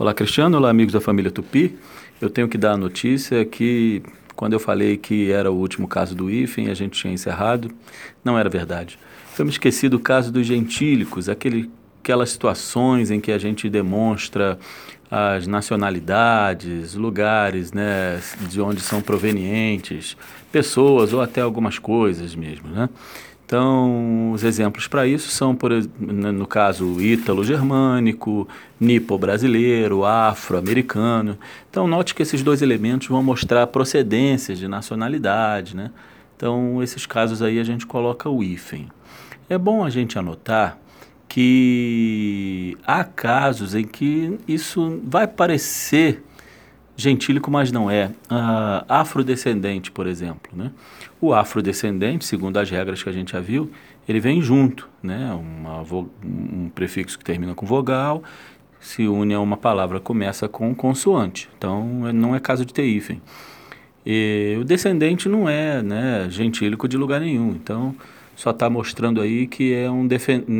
Olá, Cristiano. Olá, amigos da família Tupi. Eu tenho que dar a notícia que quando eu falei que era o último caso do IFEM, a gente tinha encerrado, não era verdade. Eu me esqueci do caso dos gentílicos, aquele, aquelas situações em que a gente demonstra as nacionalidades, lugares né, de onde são provenientes, pessoas ou até algumas coisas mesmo. Né? Então, os exemplos para isso são, por, no caso, ítalo-germânico, nipo-brasileiro, afro-americano. Então, note que esses dois elementos vão mostrar procedências de nacionalidade, né? Então, esses casos aí a gente coloca o hífen. É bom a gente anotar que há casos em que isso vai parecer gentílico, mas não é. Uh, afrodescendente, por exemplo. Né? O afrodescendente, segundo as regras que a gente já viu, ele vem junto, né? Uma, um prefixo que termina com vogal, se une a uma palavra começa com consoante. Então, não é caso de ter hífen. E o descendente não é né, gentílico de lugar nenhum. Então, só está mostrando aí que é um,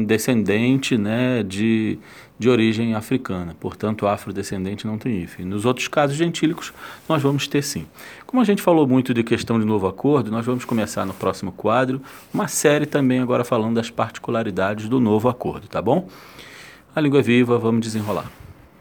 descendente né, de, de origem africana. Portanto, afrodescendente não tem hífen. Nos outros casos gentílicos, nós vamos ter sim. Como a gente falou muito de questão de novo acordo, nós vamos começar no próximo quadro uma série também agora falando das particularidades do novo acordo, tá bom? A língua é viva, vamos desenrolar.